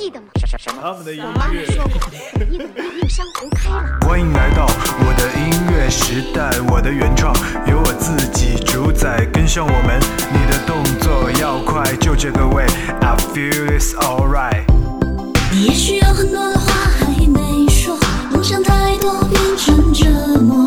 记得吗？他们的音我妈乐。说过，你等命运山湖开了。欢迎来到我的音乐时代，我的原创由我自己主宰，跟上我们，你的动作要快，就这个位，I feel it's alright。你也许有很多的话还没说，梦想太多变成折磨，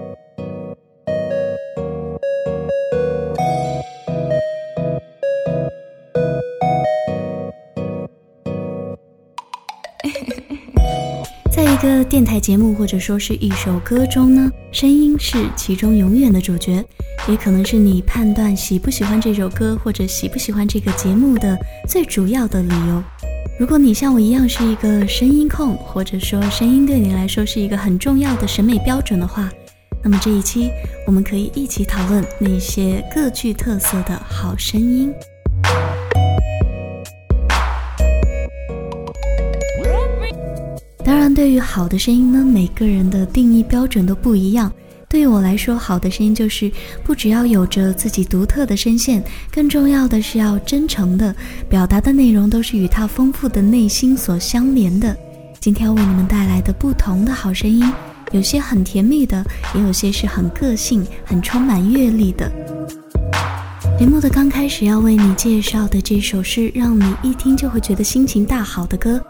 在一个电台节目或者说是一首歌中呢，声音是其中永远的主角，也可能是你判断喜不喜欢这首歌或者喜不喜欢这个节目的最主要的理由。如果你像我一样是一个声音控，或者说声音对你来说是一个很重要的审美标准的话，那么这一期我们可以一起讨论那些各具特色的好声音。当然，对于好的声音呢，每个人的定义标准都不一样。对于我来说，好的声音就是不只要有着自己独特的声线，更重要的是要真诚的表达的内容都是与他丰富的内心所相连的。今天为你们带来的不同的好声音，有些很甜蜜的，也有些是很个性、很充满阅历的。节目的刚开始要为你介绍的这首是让你一听就会觉得心情大好的歌。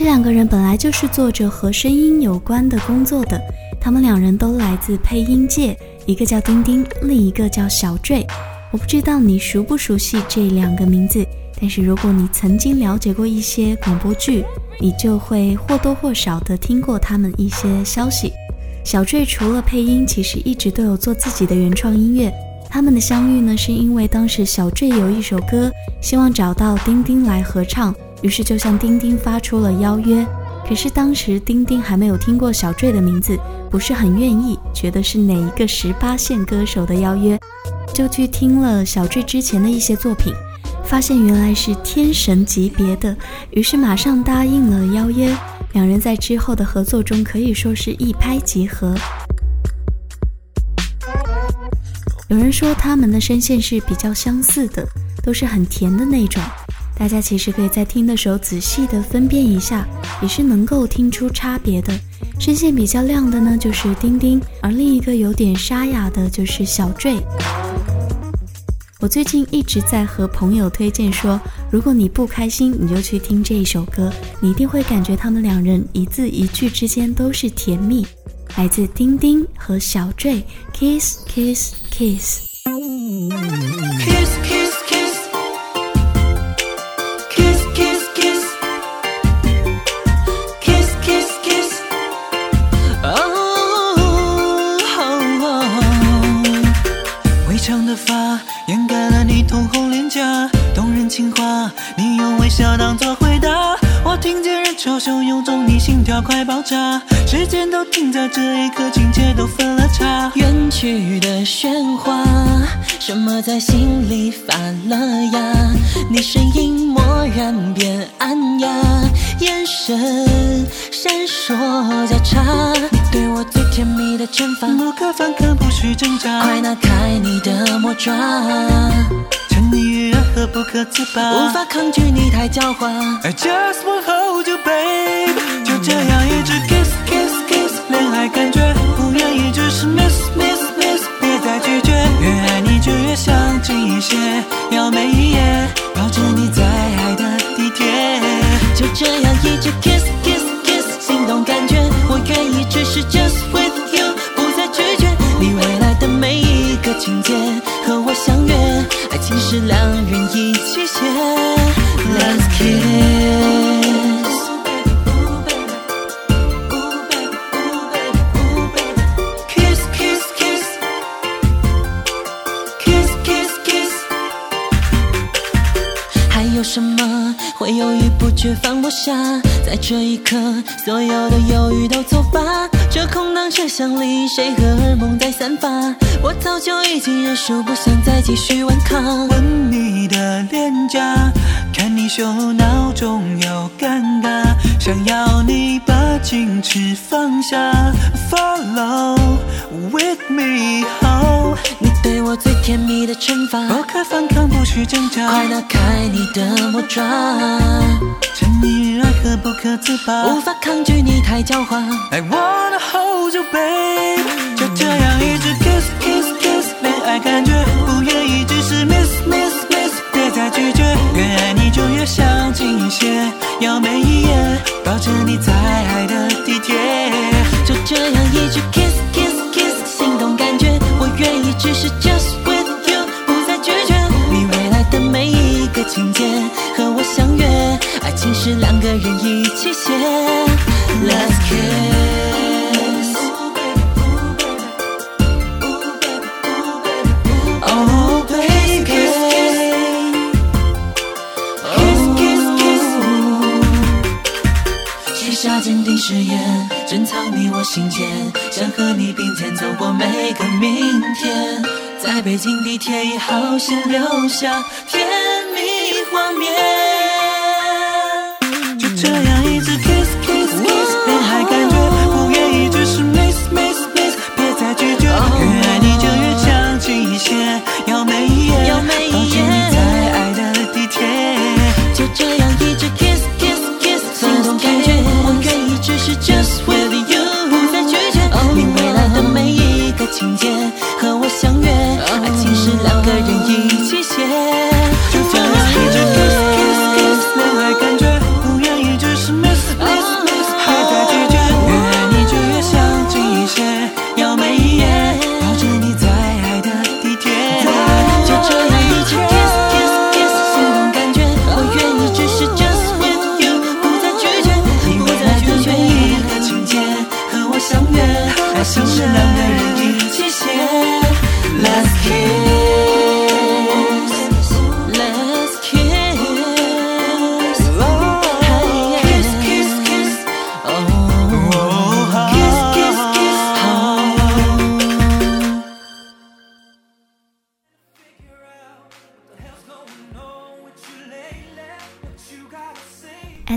这两个人本来就是做着和声音有关的工作的，他们两人都来自配音界，一个叫丁丁，另一个叫小坠。我不知道你熟不熟悉这两个名字，但是如果你曾经了解过一些广播剧，你就会或多或少的听过他们一些消息。小坠除了配音，其实一直都有做自己的原创音乐。他们的相遇呢，是因为当时小坠有一首歌，希望找到丁丁来合唱。于是就向丁丁发出了邀约，可是当时丁丁还没有听过小坠的名字，不是很愿意，觉得是哪一个十八线歌手的邀约，就去听了小坠之前的一些作品，发现原来是天神级别的，于是马上答应了邀约。两人在之后的合作中可以说是一拍即合。有人说他们的声线是比较相似的，都是很甜的那种。大家其实可以在听的时候仔细的分辨一下，也是能够听出差别的。声线比较亮的呢，就是丁丁，而另一个有点沙哑的就是小坠。我最近一直在和朋友推荐说，如果你不开心，你就去听这一首歌，你一定会感觉他们两人一字一句之间都是甜蜜。来自丁丁和小坠，Kiss Kiss Kiss。Kiss, 心跳快爆炸，时间都停在这一刻，情节都分了叉。远去的喧哗，什么在心里发了芽？你声音蓦然变暗哑，眼神闪烁交叉。你对我最甜蜜的惩罚，不可反抗，不需挣扎。快拿开你的魔爪，沉溺于爱河不可自拔，无法抗拒你太狡猾。I just wanna hold you, babe，就这样一直 kiss kiss kiss，恋爱感觉不愿意只是 miss miss miss，别再拒绝，越爱你就越想近一些，要每一夜抱着你在爱的地铁，就这样一直 kiss kiss kiss，心动感觉我愿意只是 just 下，在这一刻，所有的犹豫都作罢。这空荡车厢里，谁荷尔蒙在散发？我早就已经认输，不想再继续顽抗。吻你的脸颊，看你羞恼中有尴尬，想要你把矜持放下。Follow with me home，你对我最甜蜜的惩罚，不可反抗，不许挣扎，快拿开你的魔爪，沉溺于爱河不可自拔，无法抗拒你太狡猾。I wanna hold you, babe，就这样一直 kiss kiss kiss，恋爱感觉，不愿意只是 miss miss miss，别再拒绝，越爱你就越想近一些，要每一夜抱着你在爱的地铁，就这样一直 kiss kiss kiss，心动感觉，我愿意只是 just with you，不再拒绝。你未来的每一个情节，爱情是两个人一起写，Let's kiss。Oh baby, kiss kiss kiss，许下坚定誓言，珍藏你我心间，想和你并肩走过每个明天，在北京地铁一号线留下甜蜜画面。就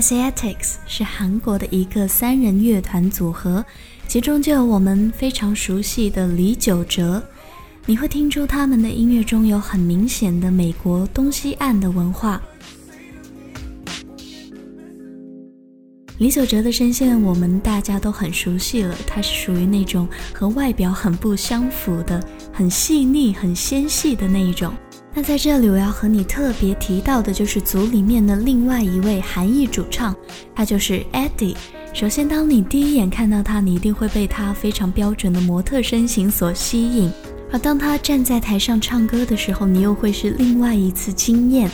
Asiatics 是韩国的一个三人乐团组合，其中就有我们非常熟悉的李玖哲。你会听出他们的音乐中有很明显的美国东西岸的文化。李玖哲的声线我们大家都很熟悉了，他是属于那种和外表很不相符的、很细腻、很纤细的那一种。那在这里我要和你特别提到的就是组里面的另外一位韩裔主唱，他就是 Eddie。首先，当你第一眼看到他，你一定会被他非常标准的模特身形所吸引，而当他站在台上唱歌的时候，你又会是另外一次惊艳。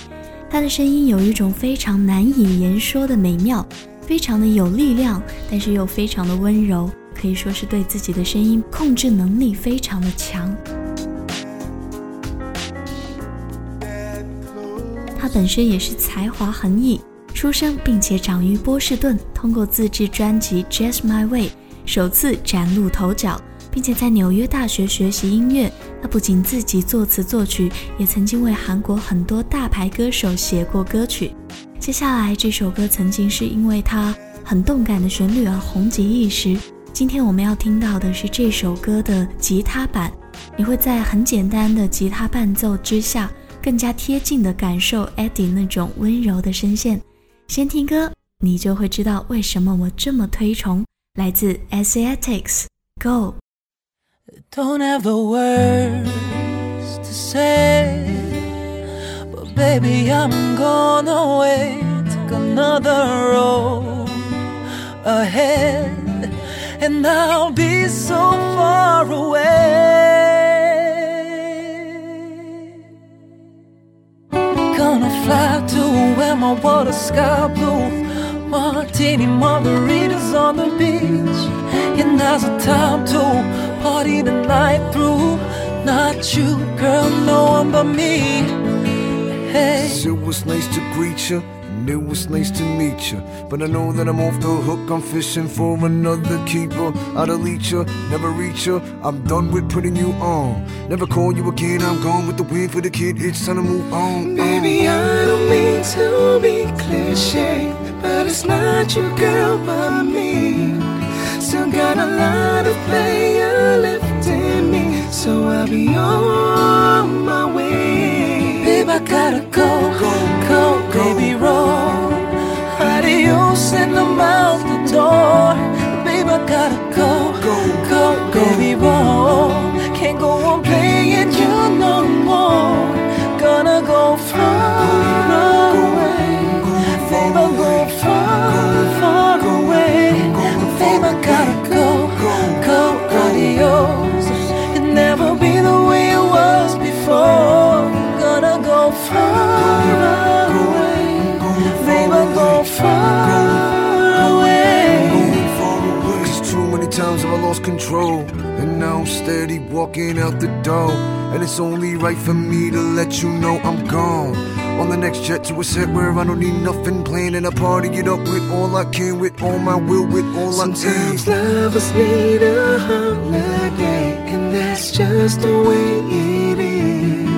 他的声音有一种非常难以言说的美妙，非常的有力量，但是又非常的温柔，可以说是对自己的声音控制能力非常的强。本身也是才华横溢，出生并且长于波士顿，通过自制专辑《Just My Way》首次崭露头角，并且在纽约大学学习音乐。他不仅自己作词作曲，也曾经为韩国很多大牌歌手写过歌曲。接下来这首歌曾经是因为它很动感的旋律而红极一时。今天我们要听到的是这首歌的吉他版，你会在很简单的吉他伴奏之下。更加贴近的感受 Eddie 那种温柔的声线。先听歌，你就会知道为什么我这么推崇来自 Asiatics Go。Don't have the words to say, but baby, I'm gonna wait. Take another road ahead, and I'll be so far away. Gonna fly to where my water sky blue. Martini margaritas on the beach. And now's the time to party the night through. Not you, girl, no one but me. Hey. It was nice to greet you. It was nice to meet you. But I know that I'm off the hook, I'm fishing for another keeper. I'd delete you, never reach you. I'm done with putting you on. Never call you again, I'm gone with the wind for the kid, it's time to move on. Baby, I don't mean to be cliche, but it's not you, girl, but me. Still got a lot of player left in me, so I'll be on my way. I gotta go, go, go, baby, roll. Adios, and I'm out the door. Babe, I gotta go, go, go, baby, roll. And I'm steady walking out the door. And it's only right for me to let you know I'm gone. On the next jet to a set where I don't need nothing planned. And I party it up with all I can, with all my will, with all I Sometimes can. lovers need a holiday, and that's just the way it is.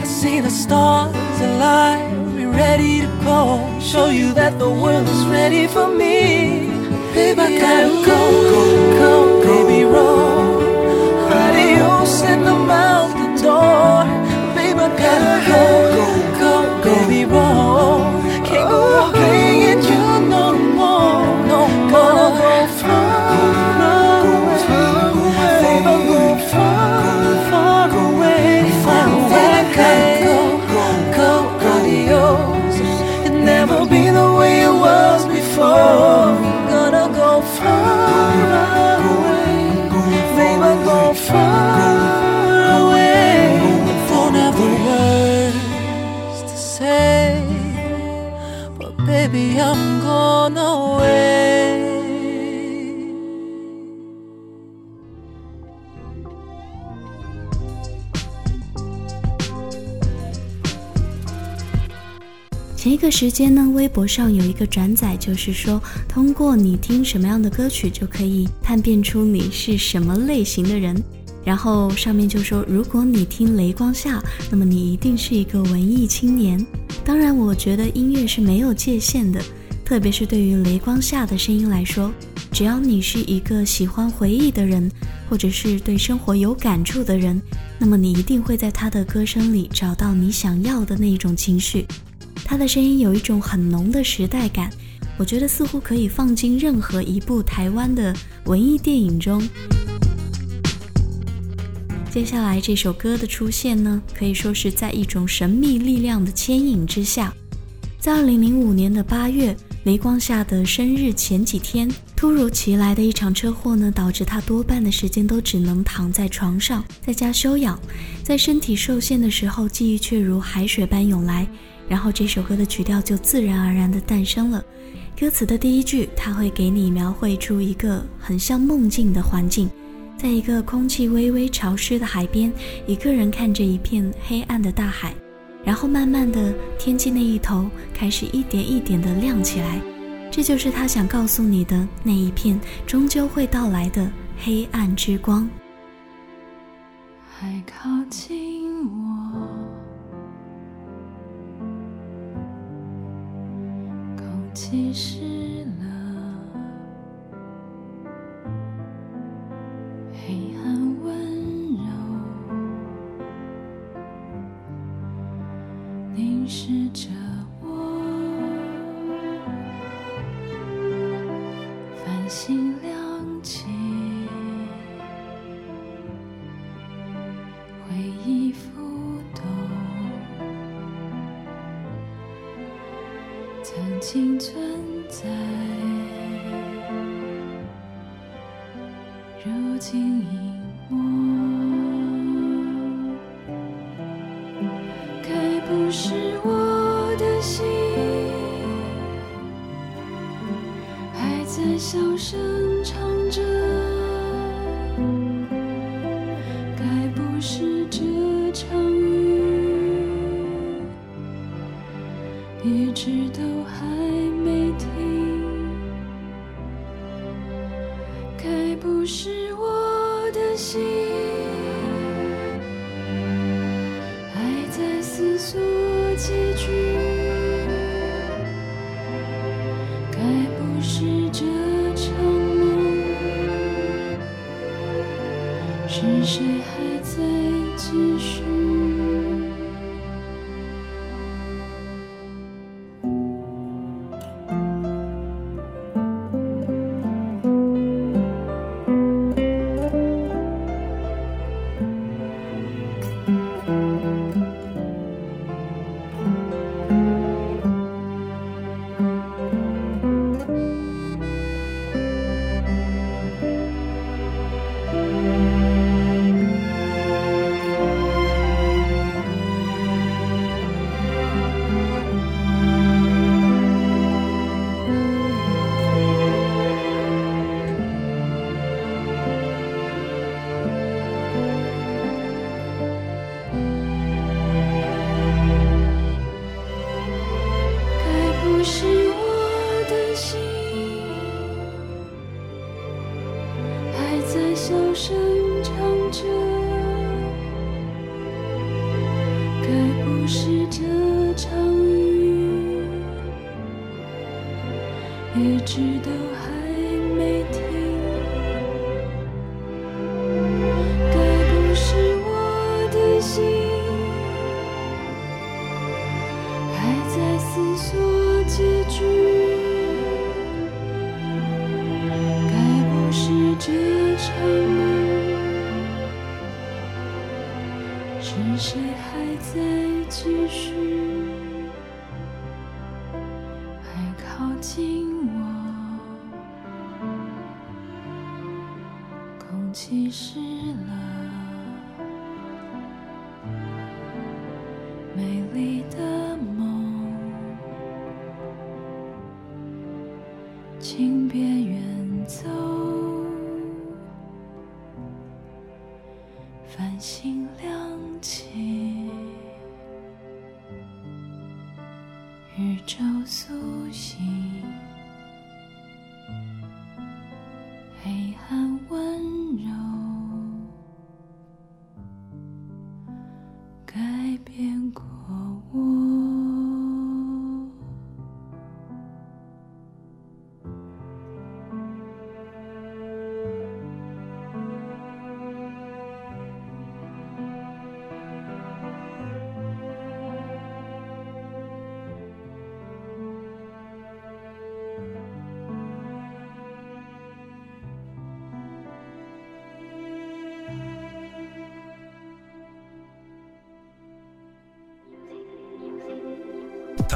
I see the stars align, we're ready to go. Show you that the world is ready for me. Babe, I gotta go, go, go, baby, roll. And I'm out the door. Babe, I gotta go, go, go, baby, roll. Baby, I'm gone away. 前一个时间呢，微博上有一个转载，就是说通过你听什么样的歌曲，就可以判辨出你是什么类型的人。然后上面就说，如果你听雷光下，那么你一定是一个文艺青年。当然，我觉得音乐是没有界限的，特别是对于雷光下的声音来说，只要你是一个喜欢回忆的人，或者是对生活有感触的人，那么你一定会在他的歌声里找到你想要的那一种情绪。他的声音有一种很浓的时代感，我觉得似乎可以放进任何一部台湾的文艺电影中。接下来这首歌的出现呢，可以说是在一种神秘力量的牵引之下。在二零零五年的八月，雷光夏的生日前几天，突如其来的一场车祸呢，导致他多半的时间都只能躺在床上，在家休养。在身体受限的时候，记忆却如海水般涌来。然后这首歌的曲调就自然而然地诞生了。歌词的第一句，它会给你描绘出一个很像梦境的环境，在一个空气微微潮湿的海边，一个人看着一片黑暗的大海，然后慢慢的，天际那一头开始一点一点的亮起来，这就是他想告诉你的那一片终究会到来的黑暗之光。还靠近我，空气湿凝视着。是谁还在声唱着。该不是这场雨，一直都请别远走。繁星亮起，宇宙苏醒，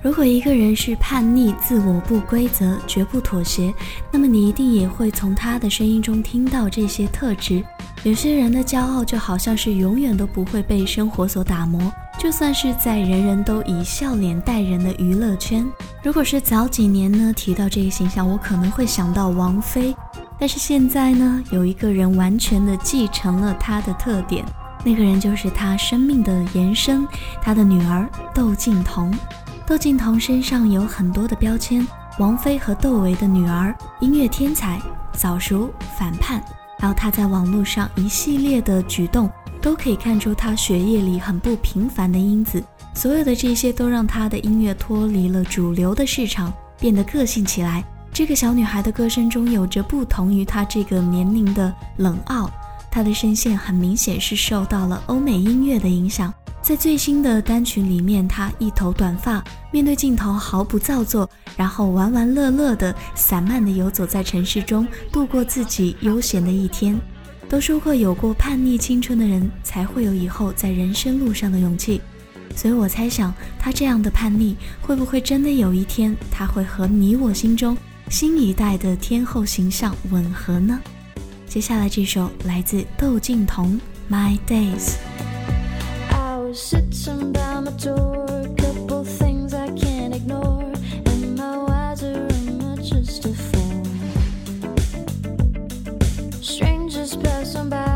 如果一个人是叛逆、自我不规则、绝不妥协，那么你一定也会从他的声音中听到这些特质。有些人的骄傲就好像是永远都不会被生活所打磨，就算是在人人都以笑脸待人的娱乐圈。如果是早几年呢，提到这一形象，我可能会想到王菲。但是现在呢，有一个人完全的继承了她的特点，那个人就是她生命的延伸，她的女儿窦靖童。窦靖童身上有很多的标签：王菲和窦唯的女儿，音乐天才，早熟，反叛。还有她在网络上一系列的举动，都可以看出她血液里很不平凡的因子。所有的这些都让她的音乐脱离了主流的市场，变得个性起来。这个小女孩的歌声中有着不同于她这个年龄的冷傲，他的声线很明显是受到了欧美音乐的影响。在最新的单曲里面，他一头短发，面对镜头毫不造作，然后玩玩乐乐的、散漫的游走在城市中，度过自己悠闲的一天。都说过，有过叛逆青春的人，才会有以后在人生路上的勇气。所以我猜想，他这样的叛逆，会不会真的有一天，他会和你我心中新一代的天后形象吻合呢？接下来这首来自窦靖童《 My Days》。 I was sitting by my door, a couple things I can't ignore. Am I wiser or am I just a fool? Strangers passing by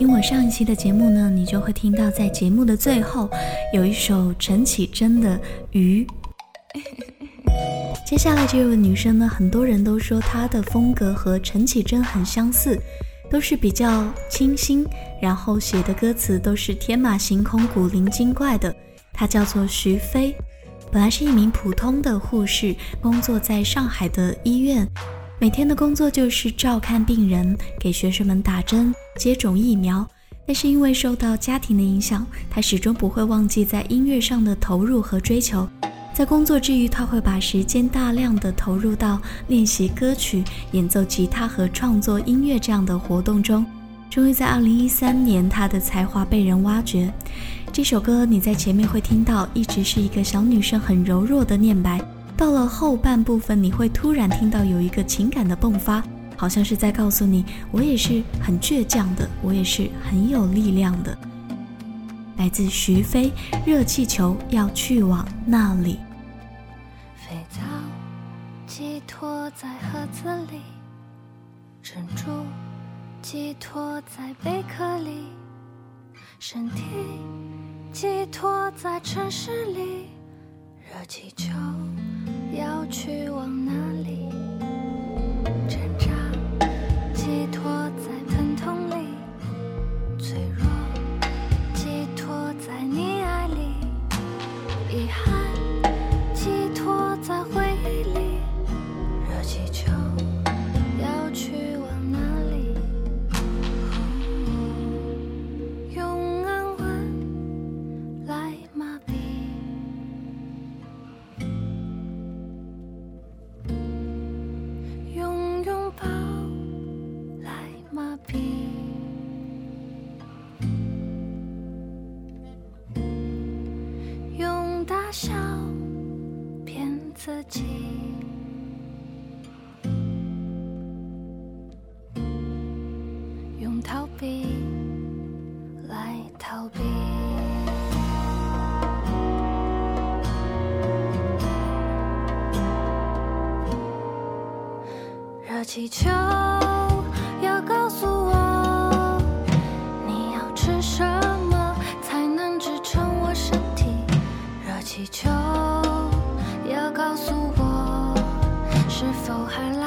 听我上一期的节目呢，你就会听到在节目的最后有一首陈绮贞的《鱼》。接下来这位女生呢，很多人都说她的风格和陈绮贞很相似，都是比较清新，然后写的歌词都是天马行空、古灵精怪的。她叫做徐飞，本来是一名普通的护士，工作在上海的医院，每天的工作就是照看病人，给学生们打针、接种疫苗。但是因为受到家庭的影响，她始终不会忘记在音乐上的投入和追求。在工作之余，他会把时间大量的投入到练习歌曲、演奏吉他和创作音乐这样的活动中。终于在2013年，他的才华被人挖掘。这首歌你在前面会听到，一直是一个小女生很柔弱的念白，到了后半部分，你会突然听到有一个情感的迸发，好像是在告诉你，我也是很倔强的，我也是很有力量的。来自徐飞，《热气球要去往那里》。肥皂寄托在盒子里，珍珠寄托在贝壳里，身体寄托在城市里，热气球要去往哪里？热气球要告诉我，你要吃什么才能支撑我身体？热气球要告诉我，是否还来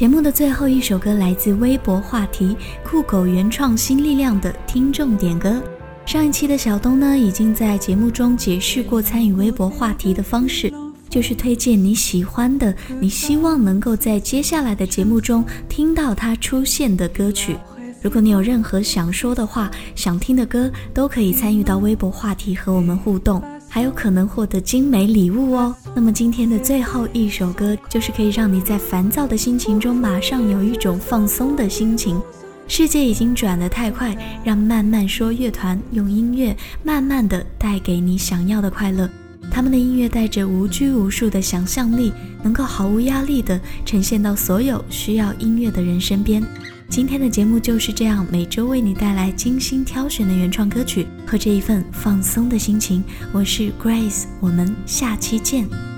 节目的最后一首歌来自微博话题酷狗原创新力量的听众点歌。上一期的小东呢，已经在节目中解释过参与微博话题的方式，就是推荐你喜欢的、你希望能够在接下来的节目中听到它出现的歌曲。如果你有任何想说的话、想听的歌，都可以参与到微博话题和我们互动。还有可能获得精美礼物哦。那么今天的最后一首歌，就是可以让你在烦躁的心情中马上有一种放松的心情。世界已经转得太快，让慢慢说乐团用音乐慢慢的带给你想要的快乐。他们的音乐带着无拘无束的想象力，能够毫无压力的呈现到所有需要音乐的人身边。今天的节目就是这样，每周为你带来精心挑选的原创歌曲和这一份放松的心情。我是 Grace，我们下期见。